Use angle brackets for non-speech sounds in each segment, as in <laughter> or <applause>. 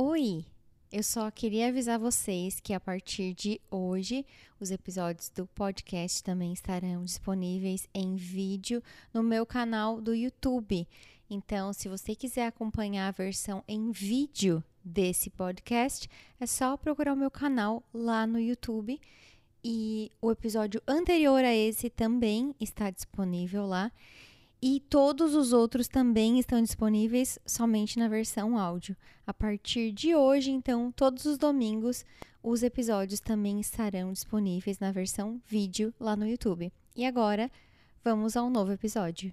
Oi! Eu só queria avisar vocês que a partir de hoje os episódios do podcast também estarão disponíveis em vídeo no meu canal do YouTube. Então, se você quiser acompanhar a versão em vídeo desse podcast, é só procurar o meu canal lá no YouTube. E o episódio anterior a esse também está disponível lá. E todos os outros também estão disponíveis somente na versão áudio. A partir de hoje, então, todos os domingos, os episódios também estarão disponíveis na versão vídeo lá no YouTube. E agora, vamos ao novo episódio.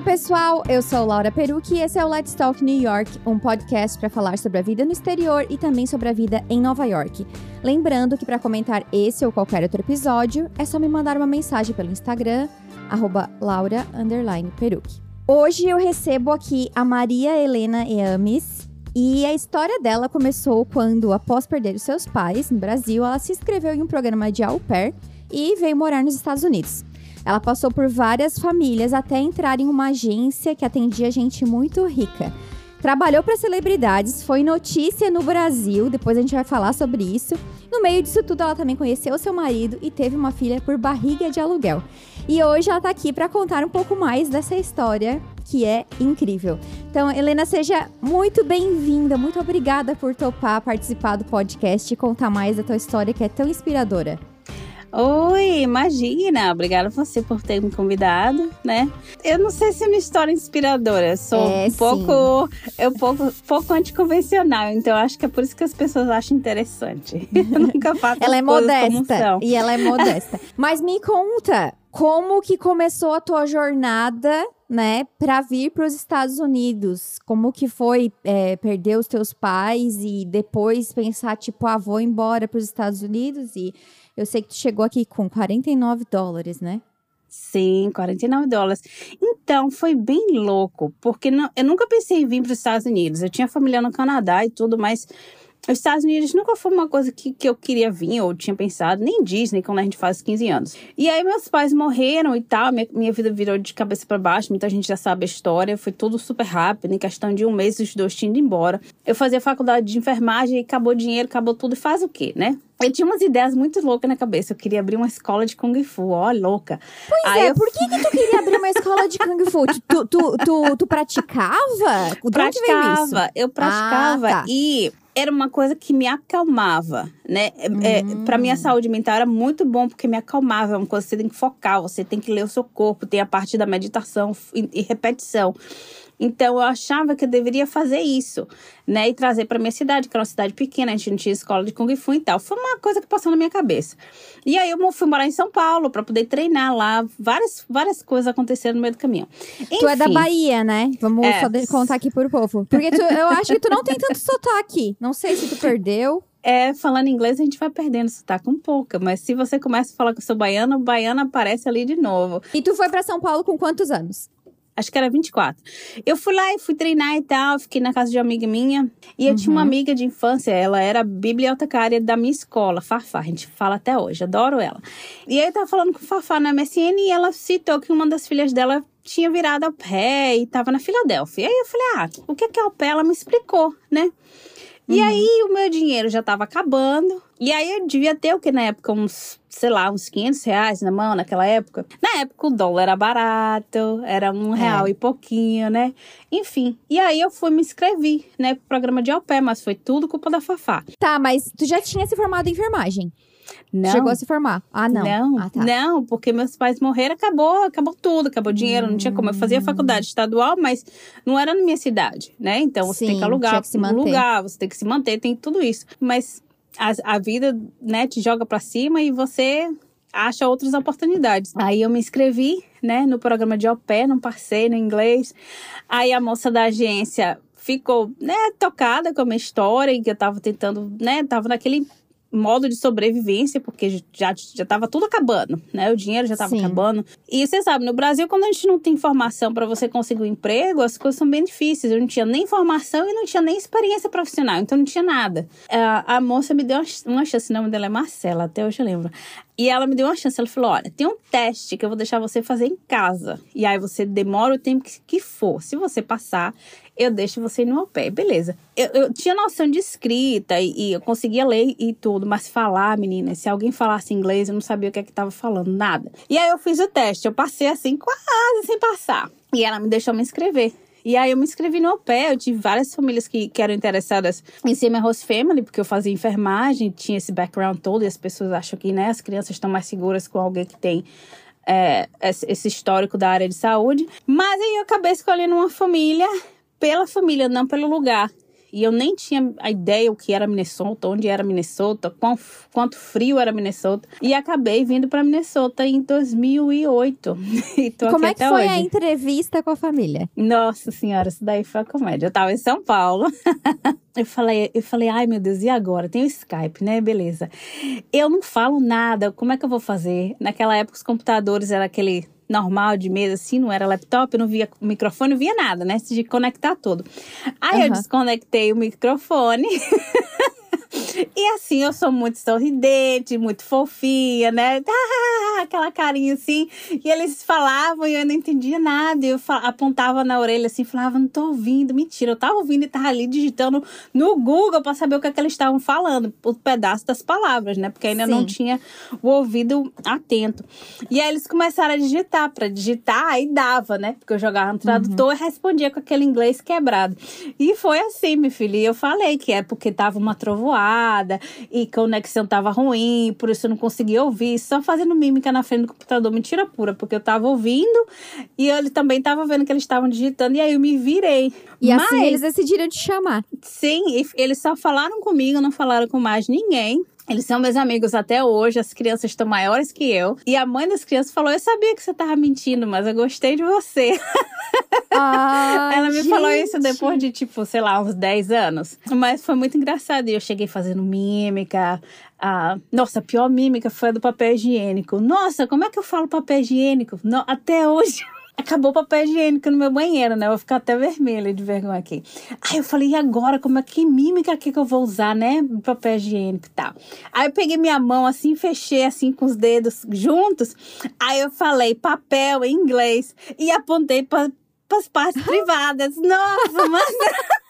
Olá, pessoal! Eu sou Laura Perucci e esse é o Let's Talk New York, um podcast para falar sobre a vida no exterior e também sobre a vida em Nova York. Lembrando que para comentar esse ou qualquer outro episódio, é só me mandar uma mensagem pelo Instagram, Laura Perucci. Hoje eu recebo aqui a Maria Helena Eames, e a história dela começou quando, após perder os seus pais no Brasil, ela se inscreveu em um programa de au pair e veio morar nos Estados Unidos. Ela passou por várias famílias até entrar em uma agência que atendia gente muito rica. Trabalhou para celebridades, foi notícia no Brasil, depois a gente vai falar sobre isso. No meio disso tudo, ela também conheceu seu marido e teve uma filha por barriga de aluguel. E hoje ela está aqui para contar um pouco mais dessa história que é incrível. Então, Helena, seja muito bem-vinda, muito obrigada por topar participar do podcast e contar mais da tua história que é tão inspiradora. Oi, imagina! Obrigada a você por ter me convidado, né? Eu não sei se é uma história inspiradora, sou é, um pouco, eu pouco, pouco anticonvencional, então acho que é por isso que as pessoas acham interessante. <laughs> Eu nunca faço Ela é modesta e ela é modesta. <laughs> Mas me conta, como que começou a tua jornada, né, para vir para os Estados Unidos? Como que foi é, perder os teus pais e depois pensar tipo, ah, vou embora para os Estados Unidos e eu sei que tu chegou aqui com 49 dólares, né? Sim, 49 dólares. Então, foi bem louco, porque não, eu nunca pensei em vir para os Estados Unidos. Eu tinha família no Canadá e tudo, mas os Estados Unidos nunca foi uma coisa que, que eu queria vir ou tinha pensado, nem Disney, quando a gente faz 15 anos. E aí meus pais morreram e tal, minha, minha vida virou de cabeça para baixo, muita gente já sabe a história, foi tudo super rápido, em questão de um mês os dois tinham ido embora. Eu fazia faculdade de enfermagem e acabou o dinheiro, acabou tudo, e faz o quê, né? Eu tinha umas ideias muito loucas na cabeça. Eu queria abrir uma escola de Kung Fu, ó, louca. Pois Aí é, eu... por que, que tu queria escola de Kung Fu? Tu, tu, tu, tu praticava? praticava, eu praticava. Ah, tá. E era uma coisa que me acalmava, né? É, hum. para minha saúde mental era muito bom porque me acalmava. É uma coisa que você tem que focar, você tem que ler o seu corpo, tem a parte da meditação e repetição. Então eu achava que eu deveria fazer isso, né? E trazer para minha cidade, que era uma cidade pequena, a gente não tinha escola de Kung Fu e tal. Foi uma coisa que passou na minha cabeça. E aí eu fui morar em São Paulo para poder treinar lá. Várias, várias coisas aconteceram no meio do caminho. Enfim, tu é da Bahia, né? Vamos é. contar aqui pro povo. Porque tu, eu acho que tu não tem tanto sotaque. Não sei se tu perdeu. É, falando inglês a gente vai perdendo sotaque um pouco, mas se você começa a falar que eu sou baiana, o baiano aparece ali de novo. E tu foi para São Paulo com quantos anos? Acho que era 24. Eu fui lá e fui treinar e tal, fiquei na casa de uma amiga minha. E eu uhum. tinha uma uhum. amiga de infância, ela era bibliotecária da minha escola, Farfá, a gente fala até hoje, adoro ela. E aí eu tava falando com Farfá na MSN e ela citou que uma das filhas dela tinha virado ao pé e tava na Filadélfia. E aí eu falei, ah, o que é ao pé? Ela me explicou, né? E uhum. aí o meu dinheiro já estava acabando. E aí eu devia ter o que na época? Uns, sei lá, uns 500 reais na mão naquela época. Na época o dólar era barato, era um é. real e pouquinho, né? Enfim. E aí eu fui me inscrevi, né, pro programa de au pair, mas foi tudo culpa da Fafá. Tá, mas tu já tinha se formado em enfermagem? Não. Chegou a se formar? Ah, não. Não, ah, tá. não, porque meus pais morreram, acabou, acabou tudo, acabou o dinheiro, hum. não tinha como. Eu fazia faculdade estadual, mas não era na minha cidade, né? Então você Sim, tem que alugar que um lugar, você tem que se manter, tem tudo isso. Mas a, a vida, né, te joga para cima e você acha outras oportunidades. Aí eu me inscrevi, né, no programa de au pair, não passei no inglês. Aí a moça da agência ficou, né, tocada com a minha história e que eu tava tentando, né, tava naquele modo de sobrevivência, porque já já estava tudo acabando, né? O dinheiro já estava acabando. E você sabe, no Brasil, quando a gente não tem informação para você conseguir um emprego, as coisas são bem difíceis. Eu não tinha nem formação e não tinha nem experiência profissional, então não tinha nada. A, a moça me deu uma, uma chance, o nome dela é Marcela, até hoje eu lembro. E ela me deu uma chance. Ela falou: Olha, tem um teste que eu vou deixar você fazer em casa. E aí você demora o tempo que, que for. Se você passar, eu deixo você no meu pé. Beleza. Eu, eu tinha noção de escrita e, e, eu conseguia ler e tudo, mas falar, menina, se alguém falasse inglês, eu não sabia o que é que tava falando, nada. E aí eu fiz o teste. Eu passei assim, quase sem passar. E ela me deixou me inscrever. E aí eu me inscrevi no pé, eu tive várias famílias que, que eram interessadas em ser minha host family, porque eu fazia enfermagem, tinha esse background todo, e as pessoas acham que né, as crianças estão mais seguras com alguém que tem é, esse histórico da área de saúde. Mas aí eu acabei escolhendo uma família pela família, não pelo lugar. E eu nem tinha a ideia o que era Minnesota, onde era Minnesota, quão, quanto frio era Minnesota. E acabei vindo para Minnesota em 2008. <laughs> e tô Como é que foi hoje. a entrevista com a família? Nossa senhora, isso daí foi a comédia. Eu tava em São Paulo. <laughs> eu falei, eu falei, ai meu Deus, e agora? Tem o Skype, né? Beleza. Eu não falo nada, como é que eu vou fazer? Naquela época os computadores era aquele normal de mesa, assim, não era laptop, eu não via microfone, não via nada, né? De conectar tudo. Aí uhum. eu desconectei o microfone. <laughs> E assim, eu sou muito sorridente, muito fofinha, né? <laughs> Aquela carinha assim. E eles falavam e eu não entendia nada. Eu apontava na orelha assim, falava, não tô ouvindo. Mentira, eu tava ouvindo e tava ali digitando no Google para saber o que, é que eles estavam falando, o pedaço das palavras, né? Porque ainda Sim. não tinha o ouvido atento. E aí eles começaram a digitar. Para digitar, aí dava, né? Porque eu jogava no tradutor uhum. e respondia com aquele inglês quebrado. E foi assim, minha filha. E eu falei que é porque tava uma trovoada e conexão tava ruim, por isso eu não conseguia ouvir, só fazendo mímica na frente do computador, mentira pura, porque eu tava ouvindo e ele também tava vendo que eles estavam digitando e aí eu me virei. E assim Mas, assim eles decidiram te chamar. Sim, eles só falaram comigo, não falaram com mais ninguém. Eles são meus amigos até hoje, as crianças estão maiores que eu. E a mãe das crianças falou: Eu sabia que você tava mentindo, mas eu gostei de você. <laughs> Ah, Ela me gente. falou isso depois de, tipo, sei lá, uns 10 anos. Mas foi muito engraçado. E eu cheguei fazendo mímica. Ah, nossa, a pior mímica foi a do papel higiênico. Nossa, como é que eu falo papel higiênico? Não, até hoje. <laughs> acabou o papel higiênico no meu banheiro, né? Eu vou ficar até vermelha de vergonha aqui. Aí eu falei, e agora? Como é que mímica aqui que eu vou usar, né? Papel higiênico e tal. Aí eu peguei minha mão assim, fechei assim com os dedos juntos. Aí eu falei papel em inglês e apontei para as partes <gasps> privadas. Nossa, mas. <laughs>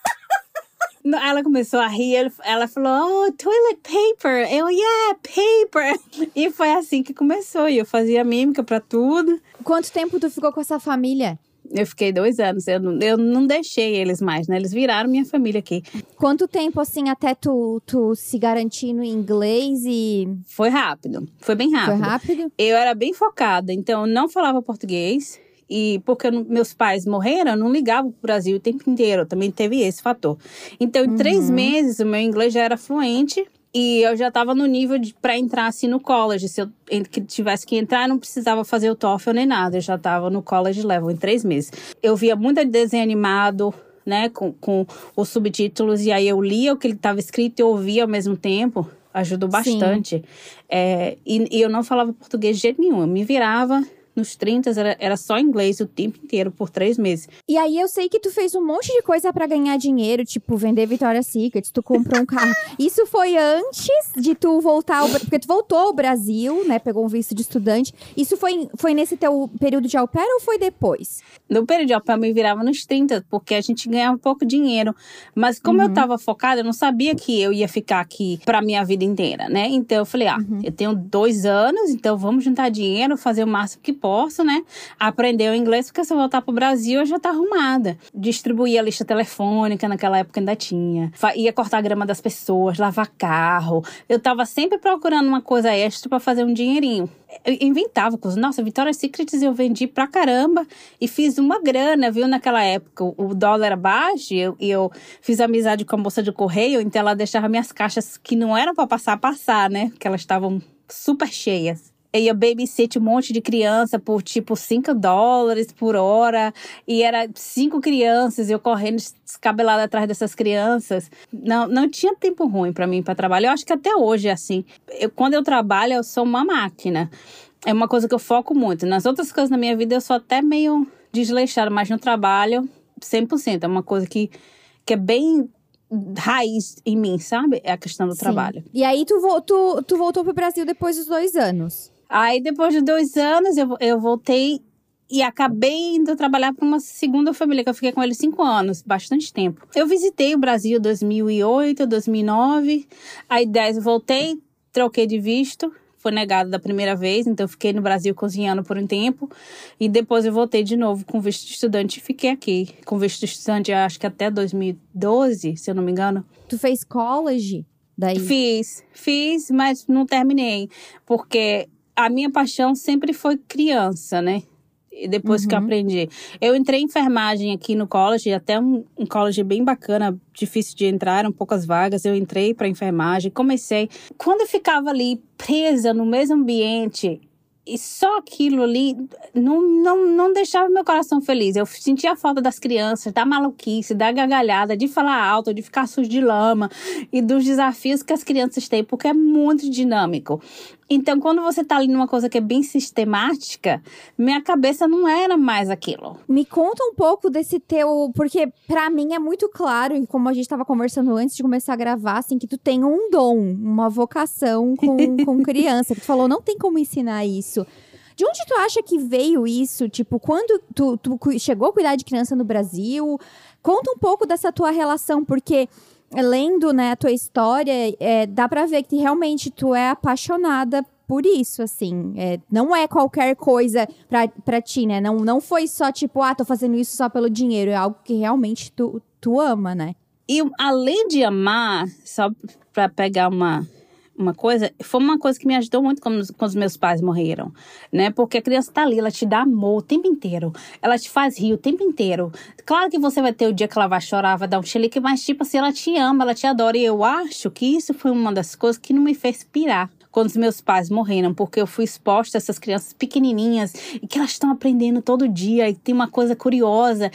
Ela começou a rir, ela falou, oh, toilet paper. Eu, yeah, paper. <laughs> E foi assim que começou. E eu fazia mímica para tudo. Quanto tempo tu ficou com essa família? Eu fiquei dois anos. Eu não, eu não deixei eles mais, né? Eles viraram minha família aqui. Quanto tempo, assim, até tu, tu se garantir no inglês e. Foi rápido. Foi bem rápido. Foi rápido? Eu era bem focada, então eu não falava português. E porque meus pais morreram, eu não ligava para o Brasil o tempo inteiro. Também teve esse fator. Então, em uhum. três meses, o meu inglês já era fluente. E eu já estava no nível para entrar assim no college. Se eu tivesse que entrar, não precisava fazer o TOEFL nem nada. Eu já estava no college level em três meses. Eu via muito desenho animado, né, com, com os subtítulos. E aí eu lia o que ele estava escrito e ouvia ao mesmo tempo. Ajudou bastante. É, e, e eu não falava português de jeito nenhum. Eu me virava nos 30 era, era só inglês o tempo inteiro, por três meses. E aí eu sei que tu fez um monte de coisa para ganhar dinheiro, tipo vender Victoria's Secret, tu comprou um carro. <laughs> Isso foi antes de tu voltar ao... Porque tu voltou ao Brasil, né? Pegou um visto de estudante. Isso foi, foi nesse teu período de au pair ou foi depois? No período de au pair eu me virava nos 30, porque a gente ganhava pouco dinheiro. Mas como uhum. eu tava focada, eu não sabia que eu ia ficar aqui pra minha vida inteira, né? Então eu falei, ah, uhum. eu tenho dois anos, então vamos juntar dinheiro, fazer o máximo que posso né, aprender o inglês, porque se eu voltar pro Brasil, eu já tá arrumada. Distribuir a lista telefônica, naquela época ainda tinha. Ia cortar a grama das pessoas, lavar carro. Eu tava sempre procurando uma coisa extra para fazer um dinheirinho. Eu inventava coisas. Nossa, Victoria's Secrets eu vendi pra caramba e fiz uma grana, viu, naquela época. O dólar era baixo e eu, eu fiz amizade com a moça de correio, então ela deixava minhas caixas que não eram para passar passar, né? Que elas estavam super cheias. Eu ia babysit um monte de criança por tipo 5 dólares por hora. E era cinco crianças, eu correndo descabelada atrás dessas crianças. Não, não tinha tempo ruim para mim para trabalhar. Eu acho que até hoje é assim. Eu, quando eu trabalho, eu sou uma máquina. É uma coisa que eu foco muito. Nas outras coisas na minha vida, eu sou até meio desleixada, mas no trabalho, 100%. É uma coisa que, que é bem raiz em mim, sabe? É a questão do Sim. trabalho. E aí, tu, tu, tu voltou pro Brasil depois dos dois anos? Aí, depois de dois anos, eu, eu voltei e acabei indo trabalhar para uma segunda família, que eu fiquei com ele cinco anos, bastante tempo. Eu visitei o Brasil em 2008, 2009, aí 10 eu voltei, troquei de visto, foi negado da primeira vez, então eu fiquei no Brasil cozinhando por um tempo e depois eu voltei de novo com visto de estudante e fiquei aqui com visto de estudante acho que até 2012, se eu não me engano. Tu fez college daí? Fiz, fiz, mas não terminei, porque a minha paixão sempre foi criança, né? depois uhum. que eu uhum. aprendi. Eu entrei em enfermagem aqui no college, até um, um college bem bacana, difícil de entrar, eram poucas vagas. Eu entrei para enfermagem, comecei. Quando eu ficava ali presa no mesmo ambiente, e só aquilo ali não, não, não deixava meu coração feliz. Eu sentia a falta das crianças, da maluquice, da gargalhada, de falar alto, de ficar sujo de lama e dos desafios que as crianças têm, porque é muito dinâmico. Então, quando você tá ali numa coisa que é bem sistemática, minha cabeça não era mais aquilo. Me conta um pouco desse teu. Porque para mim é muito claro, e como a gente tava conversando antes de começar a gravar, assim, que tu tem um dom, uma vocação com, <laughs> com criança. Que tu falou, não tem como ensinar isso. De onde tu acha que veio isso? Tipo, quando tu, tu chegou a cuidar de criança no Brasil? Conta um pouco dessa tua relação, porque lendo né, a tua história, é, dá pra ver que realmente tu é apaixonada por isso, assim. É, não é qualquer coisa pra, pra ti, né? Não, não foi só tipo, ah, tô fazendo isso só pelo dinheiro. É algo que realmente tu, tu ama, né? E além de amar, só pra pegar uma uma coisa, foi uma coisa que me ajudou muito quando, quando os meus pais morreram, né? Porque a criança tá ali, ela te dá amor o tempo inteiro, ela te faz rir o tempo inteiro. Claro que você vai ter o dia que ela vai chorar, vai dar um chilique, mas tipo assim, ela te ama, ela te adora. E eu acho que isso foi uma das coisas que não me fez pirar quando os meus pais morreram, porque eu fui exposta a essas crianças pequenininhas e que elas estão aprendendo todo dia e tem uma coisa curiosa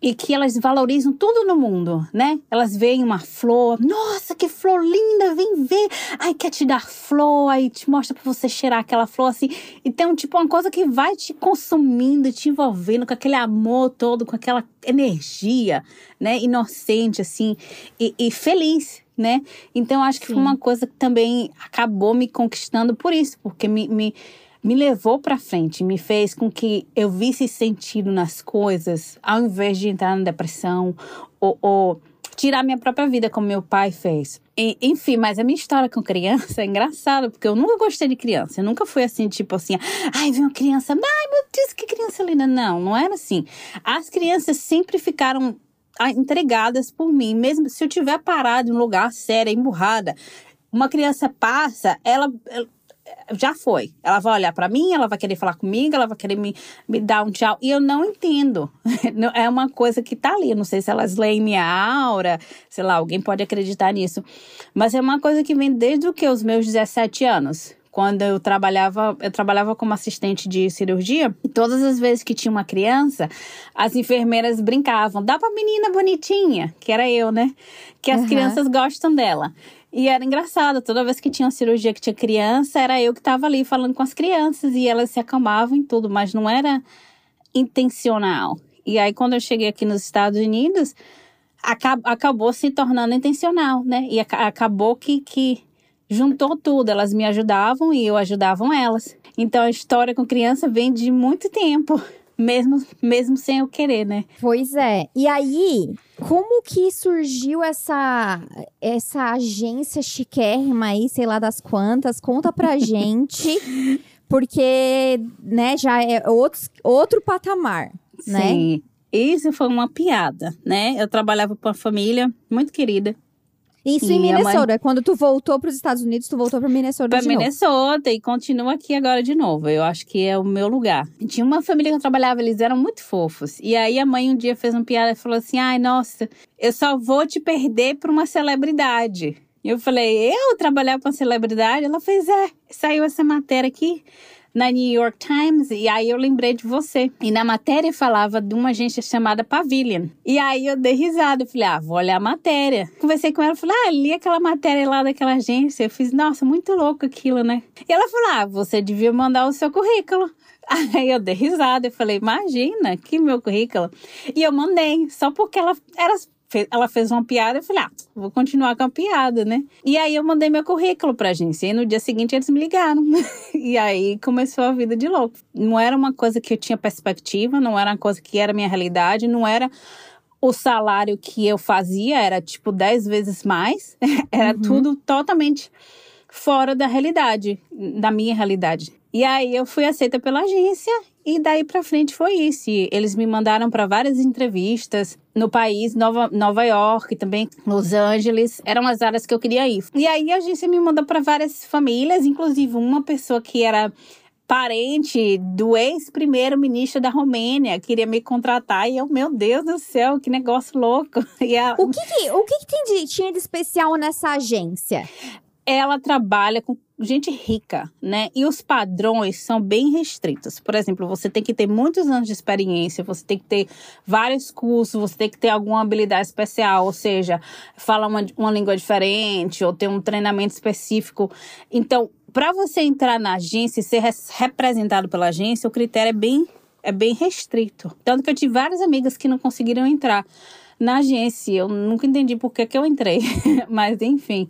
e que elas valorizam tudo no mundo, né? Elas veem uma flor, nossa, que flor linda, vem ver. Aí quer te dar flor, aí te mostra para você cheirar aquela flor assim. Então, tipo, uma coisa que vai te consumindo, te envolvendo com aquele amor todo, com aquela energia, né? Inocente, assim, e, e feliz, né? Então, acho que Sim. foi uma coisa que também acabou me conquistando por isso, porque me, me me levou para frente, me fez com que eu visse sentido nas coisas, ao invés de entrar na depressão ou, ou tirar minha própria vida, como meu pai fez. E, enfim, mas a minha história com criança <laughs> é engraçada, porque eu nunca gostei de criança. Eu nunca fui assim, tipo assim, ai, vem uma criança, ai, meu Deus, que criança linda. Não, não era assim. As crianças sempre ficaram ah, entregadas por mim, mesmo se eu tiver parado em um lugar sério, emburrada. Uma criança passa, ela, ela já foi. Ela vai olhar para mim, ela vai querer falar comigo, ela vai querer me, me dar um tchau. E eu não entendo. <laughs> é uma coisa que tá ali. Eu não sei se elas leem minha aura, sei lá, alguém pode acreditar nisso. Mas é uma coisa que vem desde o que? Os meus 17 anos. Quando eu trabalhava, eu trabalhava como assistente de cirurgia, todas as vezes que tinha uma criança, as enfermeiras brincavam, dá pra menina bonitinha, que era eu, né? Que as uhum. crianças gostam dela. E era engraçado, toda vez que tinha uma cirurgia que tinha criança, era eu que estava ali falando com as crianças e elas se acalmavam em tudo, mas não era intencional. E aí, quando eu cheguei aqui nos Estados Unidos, acab acabou se tornando intencional, né? E ac acabou que, que juntou tudo. Elas me ajudavam e eu ajudavam elas. Então, a história com criança vem de muito tempo mesmo, mesmo sem eu querer, né? Pois é. E aí, como que surgiu essa essa agência chiquérrima aí, sei lá das quantas? Conta pra <laughs> gente. porque, né, já é outro, outro patamar, né? Sim. Isso foi uma piada, né? Eu trabalhava com uma família muito querida isso e em Minnesota. Mãe... Quando tu voltou para os Estados Unidos, tu voltou para Minnesota pra de Minnesota novo. e continua aqui agora de novo. Eu acho que é o meu lugar. Tinha uma família que eu trabalhava, eles eram muito fofos. E aí a mãe um dia fez uma piada e falou assim: "Ai, nossa, eu só vou te perder para uma celebridade". Eu falei, eu trabalhar para celebridade? Ela fez, é, saiu essa matéria aqui na New York Times e aí eu lembrei de você. E na matéria falava de uma agência chamada Pavilion. E aí eu dei risada, eu falei, ah, vou olhar a matéria. Conversei com ela, falei, ah, li aquela matéria lá daquela agência. Eu fiz, nossa, muito louco aquilo, né? E ela falou, ah, você devia mandar o seu currículo. <laughs> Aí eu dei risada, eu falei, imagina, que meu currículo. E eu mandei, só porque ela era ela fez uma piada, eu falei, ah, vou continuar com a piada, né? E aí eu mandei meu currículo pra agência. E no dia seguinte eles me ligaram. <laughs> e aí começou a vida de louco. Não era uma coisa que eu tinha perspectiva, não era uma coisa que era minha realidade, não era o salário que eu fazia, era tipo 10 vezes mais. <laughs> era uhum. tudo totalmente fora da realidade, da minha realidade. E aí eu fui aceita pela agência e daí para frente foi isso. E eles me mandaram para várias entrevistas no país, Nova, Nova York, também Los Angeles. Eram as áreas que eu queria ir. E aí a agência me mandou para várias famílias, inclusive uma pessoa que era parente do ex-primeiro-ministro da Romênia queria me contratar e eu, meu Deus do céu, que negócio louco. <laughs> A... O que, que o que, que tinha de especial nessa agência? ela trabalha com gente rica, né? E os padrões são bem restritos. Por exemplo, você tem que ter muitos anos de experiência, você tem que ter vários cursos, você tem que ter alguma habilidade especial, ou seja, falar uma, uma língua diferente ou ter um treinamento específico. Então, para você entrar na agência e ser representado pela agência, o critério é bem, é bem restrito. Tanto que eu tive várias amigas que não conseguiram entrar na agência. Eu nunca entendi por que, que eu entrei, <laughs> mas enfim.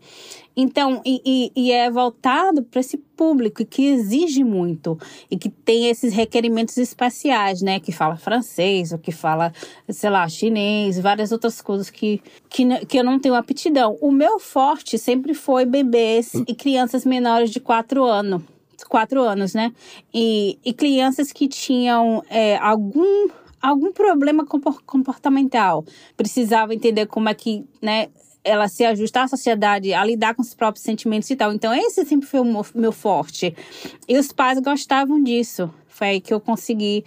Então, e, e, e é voltado para esse público que exige muito e que tem esses requerimentos especiais, né? Que fala francês, ou que fala, sei lá, chinês, várias outras coisas que, que, que eu não tenho aptidão. O meu forte sempre foi bebês e crianças menores de 4 anos. Quatro anos, né? E, e crianças que tinham é, algum algum problema comportamental. Precisava entender como é que, né, ela se ajustar à sociedade, a lidar com os próprios sentimentos e tal. Então, esse sempre foi o meu forte. E os pais gostavam disso. Foi aí que eu consegui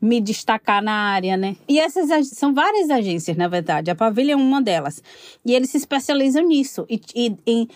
me destacar na área, né? E essas são várias agências, na verdade. A Pavilha é uma delas. E eles se especializam nisso. E, e em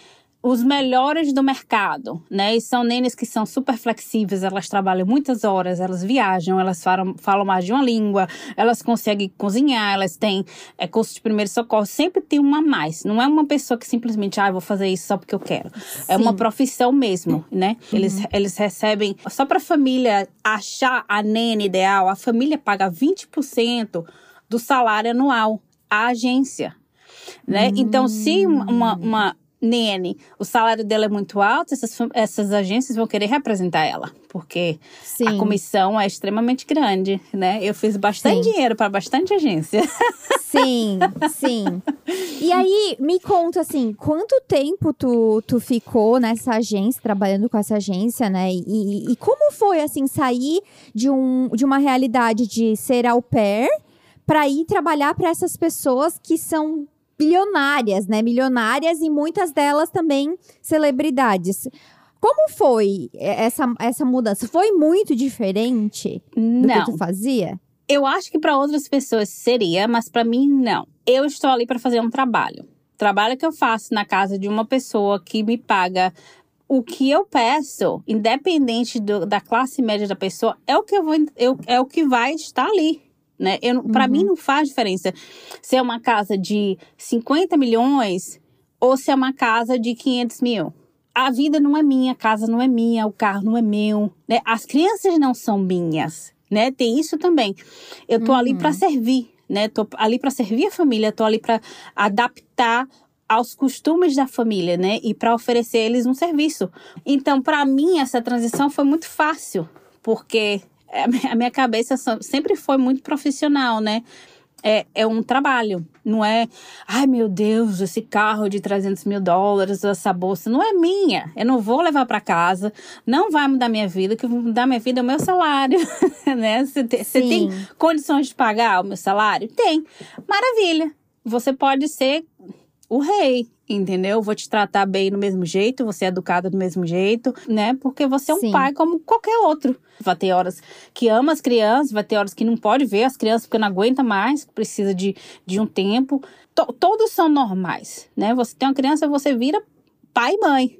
os melhores do mercado, né? E são nenes que são super flexíveis, elas trabalham muitas horas, elas viajam, elas falam, falam mais de uma língua, elas conseguem cozinhar, elas têm é, curso de primeiro socorro, sempre tem uma a mais. Não é uma pessoa que simplesmente, ah, vou fazer isso só porque eu quero. Sim. É uma profissão mesmo, né? Uhum. Eles, eles recebem, só para a família achar a nene ideal, a família paga 20% do salário anual à agência. Né? Então, se uma, uma Nene, o salário dela é muito alto, essas, essas agências vão querer representar ela, porque sim. a comissão é extremamente grande, né? Eu fiz bastante sim. dinheiro para bastante agência. Sim, sim. E aí, me conta assim, quanto tempo tu, tu ficou nessa agência, trabalhando com essa agência, né? E, e como foi, assim, sair de, um, de uma realidade de ser au pair para ir trabalhar para essas pessoas que são bilionárias, né? Milionárias e muitas delas também celebridades. Como foi essa, essa mudança? Foi muito diferente do não. que tu fazia? Eu acho que para outras pessoas seria, mas para mim não. Eu estou ali para fazer um trabalho. Trabalho que eu faço na casa de uma pessoa que me paga o que eu peço, independente do, da classe média da pessoa, é o que eu vou, eu, é o que vai estar ali né? Para uhum. mim não faz diferença se é uma casa de 50 milhões ou se é uma casa de 500 mil. A vida não é minha, a casa não é minha, o carro não é meu, né? As crianças não são minhas, né? Tem isso também. Eu tô uhum. ali para servir, né? Tô ali para servir a família, tô ali para adaptar aos costumes da família, né? E para oferecer eles um serviço. Então, para mim essa transição foi muito fácil, porque a minha cabeça sempre foi muito profissional, né? É, é um trabalho, não é, ai meu Deus, esse carro de 300 mil dólares, essa bolsa, não é minha, eu não vou levar para casa, não vai mudar minha vida, o que vai mudar minha vida é o meu salário, <laughs> né? Você tem condições de pagar o meu salário? Tem, maravilha, você pode ser o rei, entendeu? Vou te tratar bem do mesmo jeito, você é educada do mesmo jeito, né? Porque você é um Sim. pai como qualquer outro. Vai ter horas que ama as crianças, vai ter horas que não pode ver as crianças porque não aguenta mais, precisa de, de um tempo. T todos são normais, né? Você tem uma criança, você vira pai e mãe.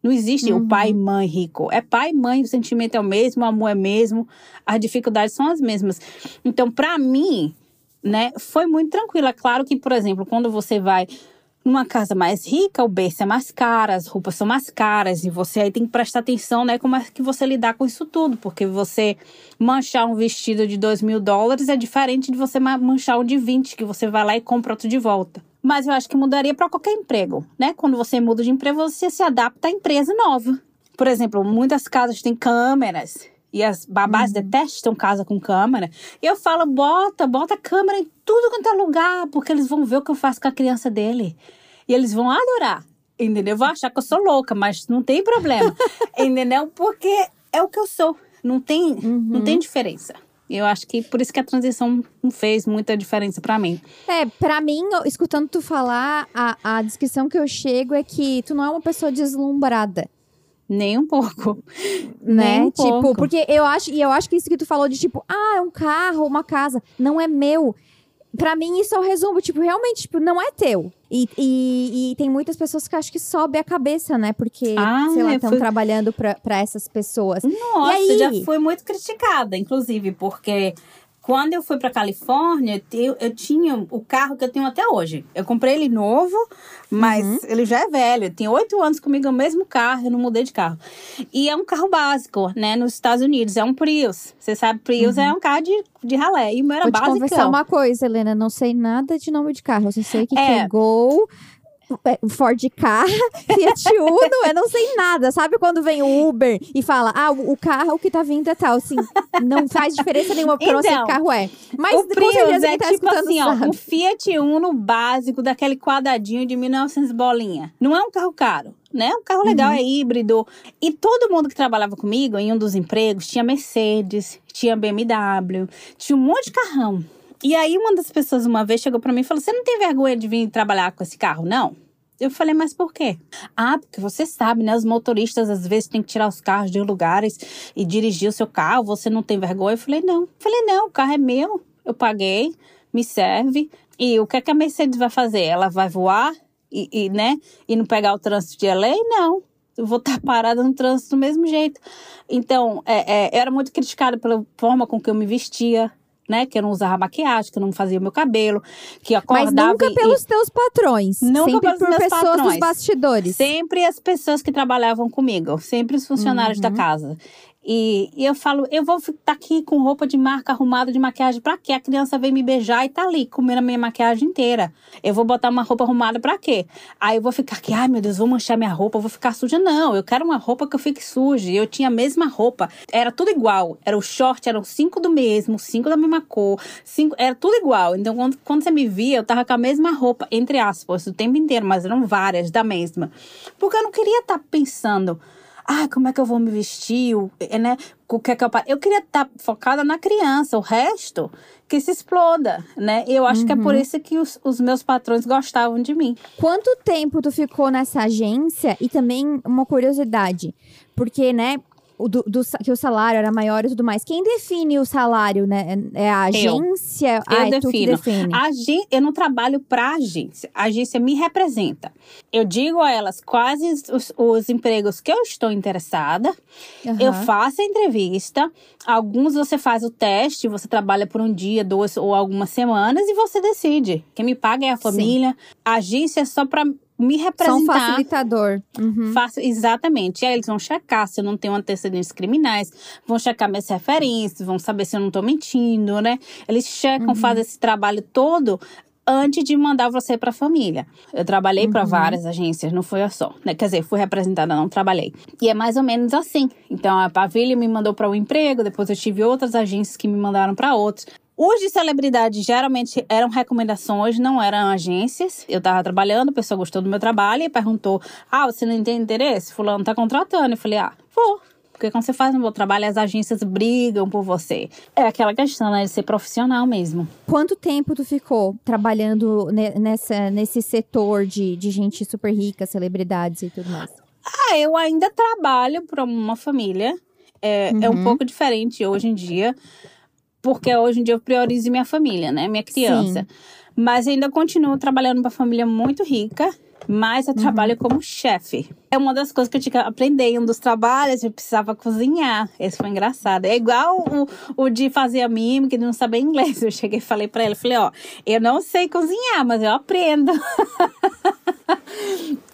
Não existe uhum. o pai e mãe rico. É pai e mãe, o sentimento é o mesmo, o amor é o mesmo, as dificuldades são as mesmas. Então, para mim, né, foi muito tranquilo. É claro que, por exemplo, quando você vai numa casa mais rica, o berço é mais caro, as roupas são mais caras e você aí tem que prestar atenção, né, como é que você lidar com isso tudo, porque você manchar um vestido de dois mil dólares é diferente de você manchar um de 20, que você vai lá e compra outro de volta. Mas eu acho que mudaria para qualquer emprego, né? Quando você muda de emprego, você se adapta à empresa nova. Por exemplo, muitas casas têm câmeras e as babás uhum. detestam casa com câmera. E eu falo, bota, bota câmera em tudo quanto é lugar, porque eles vão ver o que eu faço com a criança dele. E eles vão adorar, entendeu? Vão achar que eu sou louca, mas não tem problema, <laughs> entendeu? Porque é o que eu sou. Não tem, uhum. não tem diferença. Eu acho que por isso que a transição não fez muita diferença para mim. É, para mim, escutando tu falar, a, a descrição que eu chego é que tu não é uma pessoa deslumbrada. Nem um pouco. <laughs> Né? Um tipo, pouco. porque eu acho, e eu acho que isso que tu falou de tipo, ah, é um carro, uma casa, não é meu. Pra mim, isso é o resumo. Tipo, realmente, tipo, não é teu. E, e, e tem muitas pessoas que acho que sobe a cabeça, né? Porque, ah, sei lá, estão fui... trabalhando pra, pra essas pessoas. Nossa, aí... já fui muito criticada, inclusive, porque quando eu fui para Califórnia, eu, eu, tinha o carro que eu tenho até hoje. Eu comprei ele novo, mas uhum. ele já é velho. Tem oito anos comigo, o mesmo carro, eu não mudei de carro. E é um carro básico, né? Nos Estados Unidos. É um Prius. Você sabe, Prius é uhum. é um carro de, de ralé. E o meu era Vou básico. Vou conversar uma coisa, Helena. Não sei nada de nome de carro. Eu só sei que é. Gol é, Ford K, <laughs> Fiat Uno, eu não sei nada. Sabe quando vem o Uber e fala, ah, o carro que tá vindo é tal, assim, não faz diferença nenhuma porque então, eu não sei que carro é. Mas o Prius é tá tipo assim, ó, um Fiat Uno básico, daquele quadradinho de 1900 bolinha. Não é um carro caro. Né? Um carro legal, uhum. é híbrido. E todo mundo que trabalhava comigo em um dos empregos tinha Mercedes, tinha BMW, tinha um monte de carrão. E aí uma das pessoas uma vez chegou para mim e falou: "Você não tem vergonha de vir trabalhar com esse carro, não?" Eu falei, mas por quê? Ah, porque você sabe, né? Os motoristas às vezes têm que tirar os carros de lugares e dirigir o seu carro. Você não tem vergonha? Eu falei, não. Eu falei, não, o carro é meu. Eu paguei, me serve. E o que, é que a Mercedes vai fazer? Ela vai voar e, e né? E não pegar o trânsito de LA? Não. Eu vou estar parada no trânsito do mesmo jeito. Então, é, é, eu era muito criticada pela forma com que eu me vestia, né? Que eu não usava maquiagem, que eu não fazia meu cabelo, que acordava... Mas nunca e, pelos teus patrões. Nunca sempre pelos por meus pessoas patrões. dos bastidores. Sempre as pessoas que trabalhavam comigo. Sempre os funcionários uhum. da casa. E, e, eu falo, eu vou estar tá aqui com roupa de marca arrumada de maquiagem pra quê? A criança vem me beijar e tá ali comendo a minha maquiagem inteira. Eu vou botar uma roupa arrumada pra quê? Aí eu vou ficar aqui, ai meu Deus, vou manchar minha roupa, vou ficar suja. Não, eu quero uma roupa que eu fique suja. Eu tinha a mesma roupa, era tudo igual. Era o short, eram cinco do mesmo, cinco da mesma cor, cinco, era tudo igual. Então quando, quando você me via, eu tava com a mesma roupa, entre aspas, o tempo inteiro, mas eram várias da mesma. Porque eu não queria estar tá pensando ah, como é que eu vou me vestir, é, né? O que é que eu... eu queria estar tá focada na criança, o resto que se exploda, né? Eu acho uhum. que é por uhum. isso que os, os meus patrões gostavam de mim. Quanto tempo tu ficou nessa agência? E também uma curiosidade, porque, né, do, do, que o salário era maior e tudo mais. Quem define o salário, né? É a agência? Eu, eu ah, defino. define. Eu não trabalho para agência. A agência me representa. Eu digo a elas quais os, os empregos que eu estou interessada. Uhum. Eu faço a entrevista. Alguns você faz o teste, você trabalha por um dia, duas ou algumas semanas e você decide. Quem me paga é a família. Sim. A agência é só para me representar. Um facilitador. Uhum. Faço, exatamente. E aí eles vão checar se eu não tenho antecedentes criminais, vão checar minhas referências, vão saber se eu não tô mentindo, né? Eles checam, uhum. fazem esse trabalho todo antes de mandar você para a família. Eu trabalhei uhum. para várias agências, não foi só. Né? Quer dizer, fui representada, não trabalhei. E é mais ou menos assim. Então a Pavilha me mandou para um emprego, depois eu tive outras agências que me mandaram para outros. Os de celebridade geralmente eram recomendações, não eram agências. Eu tava trabalhando, a pessoa gostou do meu trabalho e perguntou: Ah, você não tem interesse? Fulano tá contratando. Eu falei: Ah, vou. Porque quando você faz um bom trabalho, as agências brigam por você. É aquela questão, né, de ser profissional mesmo. Quanto tempo tu ficou trabalhando nessa, nesse setor de, de gente super rica, celebridades e tudo mais? Ah, eu ainda trabalho para uma família. É, uhum. é um uhum. pouco diferente hoje em dia porque hoje em dia eu priorizo minha família, né? Minha criança. Sim. Mas ainda continuo trabalhando para família muito rica. mas eu trabalho como chefe. É uma das coisas que eu tinha que aprender em um dos trabalhos, eu precisava cozinhar. Esse foi engraçado. É igual o, o de fazer a mímica que não saber inglês. Eu cheguei e falei para ele, falei, ó, eu não sei cozinhar, mas eu aprendo. <laughs>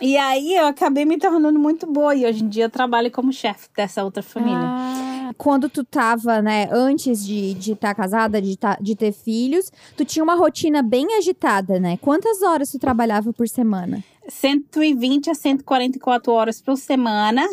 e aí eu acabei me tornando muito boa e hoje em dia eu trabalho como chefe dessa outra família. Ah, quando tu tava, né, antes de estar de tá casada, de, tá, de ter filhos, tu tinha uma rotina bem agitada, né? Quantas horas tu trabalhava por semana? 120 a 144 horas por semana.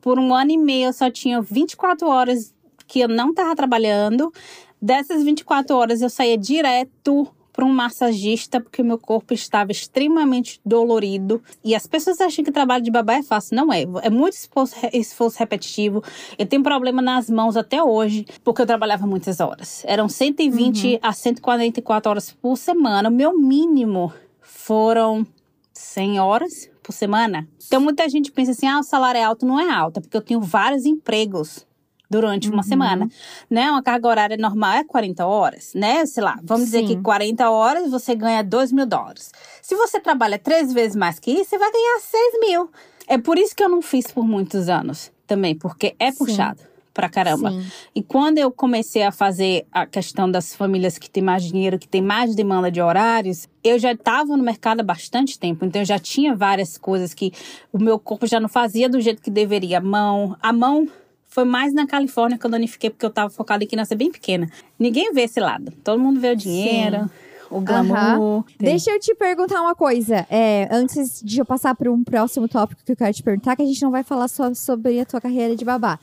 Por um ano e meio eu só tinha 24 horas que eu não estava trabalhando. Dessas 24 horas eu saía direto para um massagista porque meu corpo estava extremamente dolorido. E as pessoas acham que trabalho de babá é fácil. Não é. É muito esforço, esforço repetitivo. Eu tenho problema nas mãos até hoje porque eu trabalhava muitas horas. Eram 120 uhum. a 144 horas por semana. O meu mínimo foram 100 horas por semana. Então muita gente pensa assim: ah, o salário é alto. Não é alto, é porque eu tenho vários empregos durante uma uhum. semana, né? Uma carga horária normal é 40 horas, né? Sei lá, vamos Sim. dizer que 40 horas você ganha 2 mil dólares. Se você trabalha três vezes mais que isso, você vai ganhar 6 mil. É por isso que eu não fiz por muitos anos também, porque é Sim. puxado pra caramba. Sim. E quando eu comecei a fazer a questão das famílias que têm mais dinheiro, que têm mais demanda de horários, eu já estava no mercado há bastante tempo, então eu já tinha várias coisas que o meu corpo já não fazia do jeito que deveria. A mão, a mão foi mais na Califórnia que eu danifiquei, porque eu tava focada em criança bem pequena. Ninguém vê esse lado. Todo mundo vê o dinheiro. Sim o glamour. Uhum. Deixa eu te perguntar uma coisa. É, antes de eu passar para um próximo tópico que eu quero te perguntar, que a gente não vai falar só sobre a tua carreira de babá.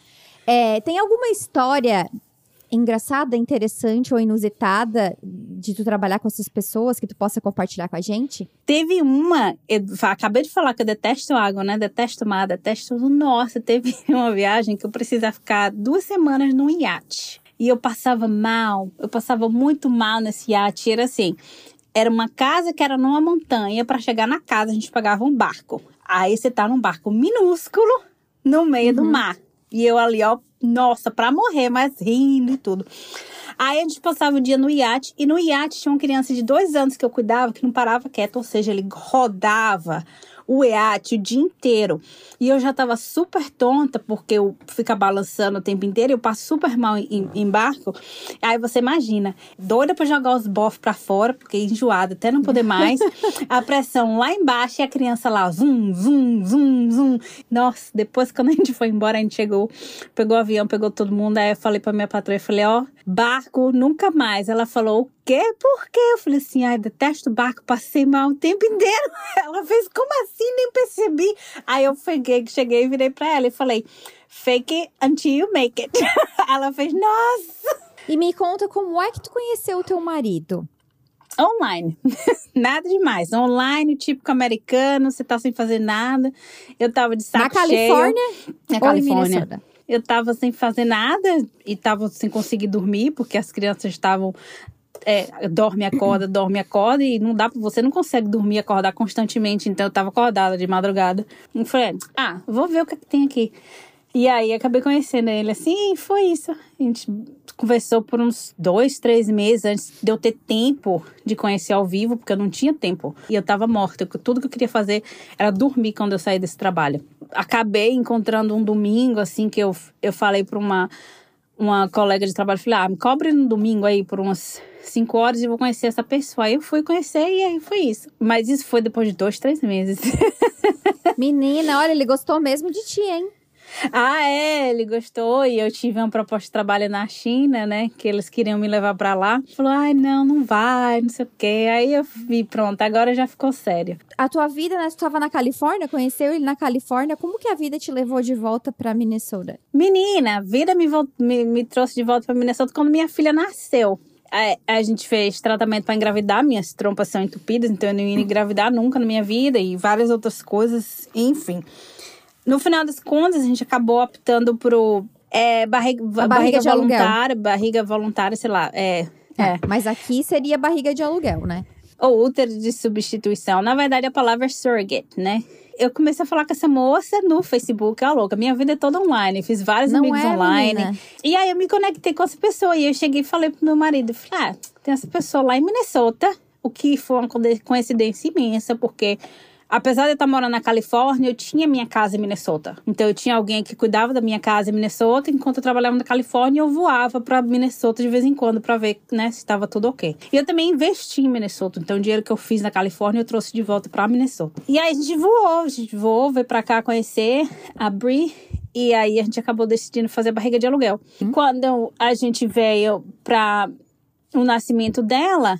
É, tem alguma história engraçada, interessante ou inusitada de tu trabalhar com essas pessoas que tu possa compartilhar com a gente? Teve uma, eu acabei de falar que eu detesto água, né? Detesto mar, detesto. Nossa, teve <laughs> uma viagem que eu precisava ficar duas semanas num iate. E eu passava mal, eu passava muito mal nesse iate. Era assim: era uma casa que era numa montanha. Para chegar na casa, a gente pagava um barco. Aí você tá num barco minúsculo no meio uhum. do mar. E eu ali, ó, nossa, pra morrer, mas rindo e tudo. Aí a gente passava o dia no iate, e no iate tinha uma criança de dois anos que eu cuidava que não parava quieto, ou seja, ele rodava o EAT o dia inteiro. E eu já tava super tonta, porque eu fico balançando o tempo inteiro, eu passo super mal em, em barco. Aí você imagina, doida pra jogar os bofs pra fora, porque enjoada, até não poder mais. <laughs> a pressão lá embaixo e a criança lá, zum, zum, zum, zum. Nossa, depois quando a gente foi embora, a gente chegou, pegou o avião, pegou todo mundo. Aí eu falei pra minha patroa, eu falei, ó, oh, barco nunca mais. Ela falou, quê? Por quê? Eu falei assim, ai, detesto barco, passei mal o tempo inteiro. <laughs> Ela fez, como assim? Nem percebi. Aí eu peguei, cheguei e virei pra ela e falei, fake it until you make it. <laughs> ela fez, nossa! E me conta como é que tu conheceu o teu marido? Online. <laughs> nada demais. Online, típico americano, você tá sem fazer nada. Eu tava de saco Na cheio. Califórnia? Na Califórnia. Eu tava sem fazer nada e tava sem conseguir dormir, porque as crianças estavam é, dorme, acorda, dorme, acorda, e não dá você não consegue dormir, acordar constantemente. Então eu tava acordada de madrugada. E falei, ah, vou ver o que, é que tem aqui. E aí acabei conhecendo ele assim, e foi isso. A gente conversou por uns dois, três meses antes de eu ter tempo de conhecer ao vivo, porque eu não tinha tempo. E eu tava morta. Tudo que eu queria fazer era dormir quando eu saí desse trabalho. Acabei encontrando um domingo, assim, que eu, eu falei pra uma, uma colega de trabalho, falei, ah, me cobre no domingo aí por umas cinco horas e vou conhecer essa pessoa. Aí eu fui conhecer e aí foi isso. Mas isso foi depois de dois, três meses. <laughs> Menina, olha, ele gostou mesmo de ti, hein? Ah, é, ele gostou e eu tive uma proposta de trabalho na China, né? Que eles queriam me levar para lá. Falou, ai, não, não vai, não sei o quê. Aí eu vi, pronto, agora já ficou sério. A tua vida, né? Tu estava na Califórnia, conheceu ele na Califórnia. Como que a vida te levou de volta para Minnesota? Menina, a vida me, me, me trouxe de volta para Minnesota quando minha filha nasceu a, a gente fez tratamento para engravidar, minhas trompas são entupidas, então eu não ia engravidar nunca na minha vida e várias outras coisas, enfim. No final das contas, a gente acabou optando pro é, barriga, barriga, barriga voluntária, barriga voluntária, sei lá. É, é, é. Mas aqui seria barriga de aluguel, né? Ou útero de substituição. Na verdade, a palavra é surrogate, né? eu comecei a falar com essa moça no Facebook, a louca, minha vida é toda online, fiz vários Não amigos é, online. Menina. E aí eu me conectei com essa pessoa e eu cheguei e falei pro meu marido, falei, ah, tem essa pessoa lá em Minnesota, o que foi uma coincidência imensa, porque apesar de eu estar morando na Califórnia, eu tinha minha casa em Minnesota. Então eu tinha alguém que cuidava da minha casa em Minnesota, enquanto eu trabalhava na Califórnia, eu voava para Minnesota de vez em quando para ver, né, se estava tudo ok. E eu também investi em Minnesota, então o dinheiro que eu fiz na Califórnia eu trouxe de volta para Minnesota. E aí a gente voou, a gente voou, veio para cá conhecer a Brie e aí a gente acabou decidindo fazer barriga de aluguel. Hum. Quando a gente veio para o nascimento dela,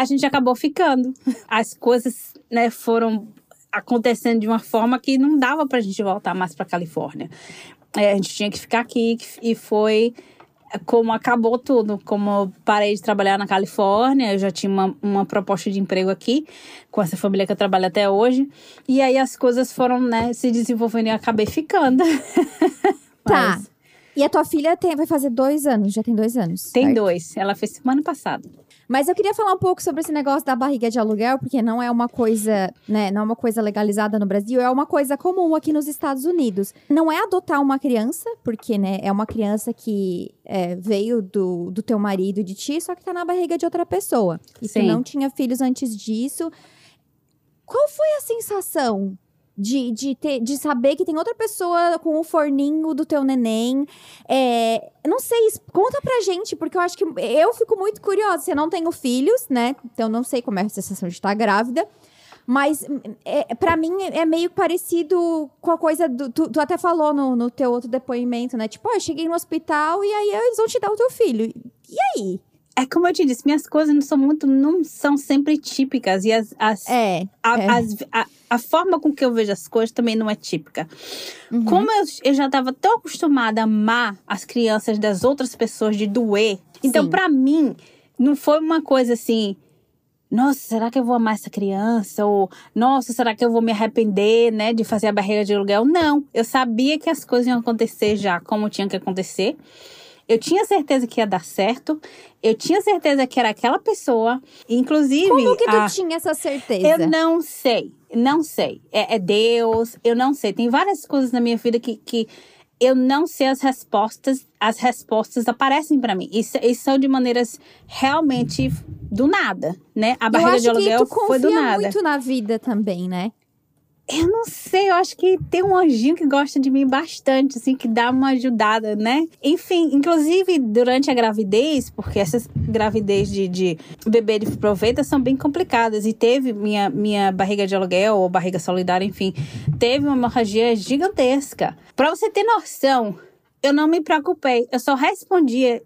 a gente acabou ficando. As coisas né, foram acontecendo de uma forma que não dava para a gente voltar mais para Califórnia. É, a gente tinha que ficar aqui e foi como acabou tudo. Como eu parei de trabalhar na Califórnia, eu já tinha uma, uma proposta de emprego aqui, com essa família que eu trabalho até hoje. E aí as coisas foram né, se desenvolvendo e eu acabei ficando. <laughs> Tá. Mas... E a tua filha tem, vai fazer dois anos, já tem dois anos. Tem certo? dois. Ela fez semana passada. Mas eu queria falar um pouco sobre esse negócio da barriga de aluguel, porque não é uma coisa, né, não é uma coisa legalizada no Brasil, é uma coisa comum aqui nos Estados Unidos. Não é adotar uma criança, porque, né, é uma criança que é, veio do, do teu marido e de ti, só que tá na barriga de outra pessoa. E Sim. tu não tinha filhos antes disso. Qual foi a sensação de, de, ter, de saber que tem outra pessoa com o forninho do teu neném. É, não sei, conta pra gente, porque eu acho que eu fico muito curiosa. Eu não tenho filhos, né? Então não sei como é a sensação de estar grávida. Mas é, para mim é meio parecido com a coisa do. Tu, tu até falou no, no teu outro depoimento, né? Tipo, oh, eu cheguei no hospital e aí eles vão te dar o teu filho. E aí? É como eu te disse, minhas coisas não são muito, não são sempre típicas. E as, as, é, a, é. As, a, a, forma com que eu vejo as coisas também não é típica. Uhum. Como eu, eu já estava tão acostumada a amar as crianças das outras pessoas, de doer. Então, para mim, não foi uma coisa assim. Nossa, será que eu vou amar essa criança? Ou, nossa, será que eu vou me arrepender, né, de fazer a barreira de aluguel? Não. Eu sabia que as coisas iam acontecer já como tinha que acontecer. Eu tinha certeza que ia dar certo. Eu tinha certeza que era aquela pessoa. Inclusive. Como que tu a... tinha essa certeza? Eu não sei. Não sei. É, é, Deus. Eu não sei. Tem várias coisas na minha vida que, que eu não sei as respostas. As respostas aparecem para mim. E, e são de maneiras realmente do nada, né? A barreira de aluguel foi do nada. muito na vida também, né? Eu não sei, eu acho que tem um anjinho que gosta de mim bastante, assim, que dá uma ajudada, né? Enfim, inclusive durante a gravidez, porque essas gravidez de, de bebê de proveta são bem complicadas. E teve minha, minha barriga de aluguel ou barriga solidária, enfim, teve uma hemorragia gigantesca. Pra você ter noção, eu não me preocupei, eu só respondia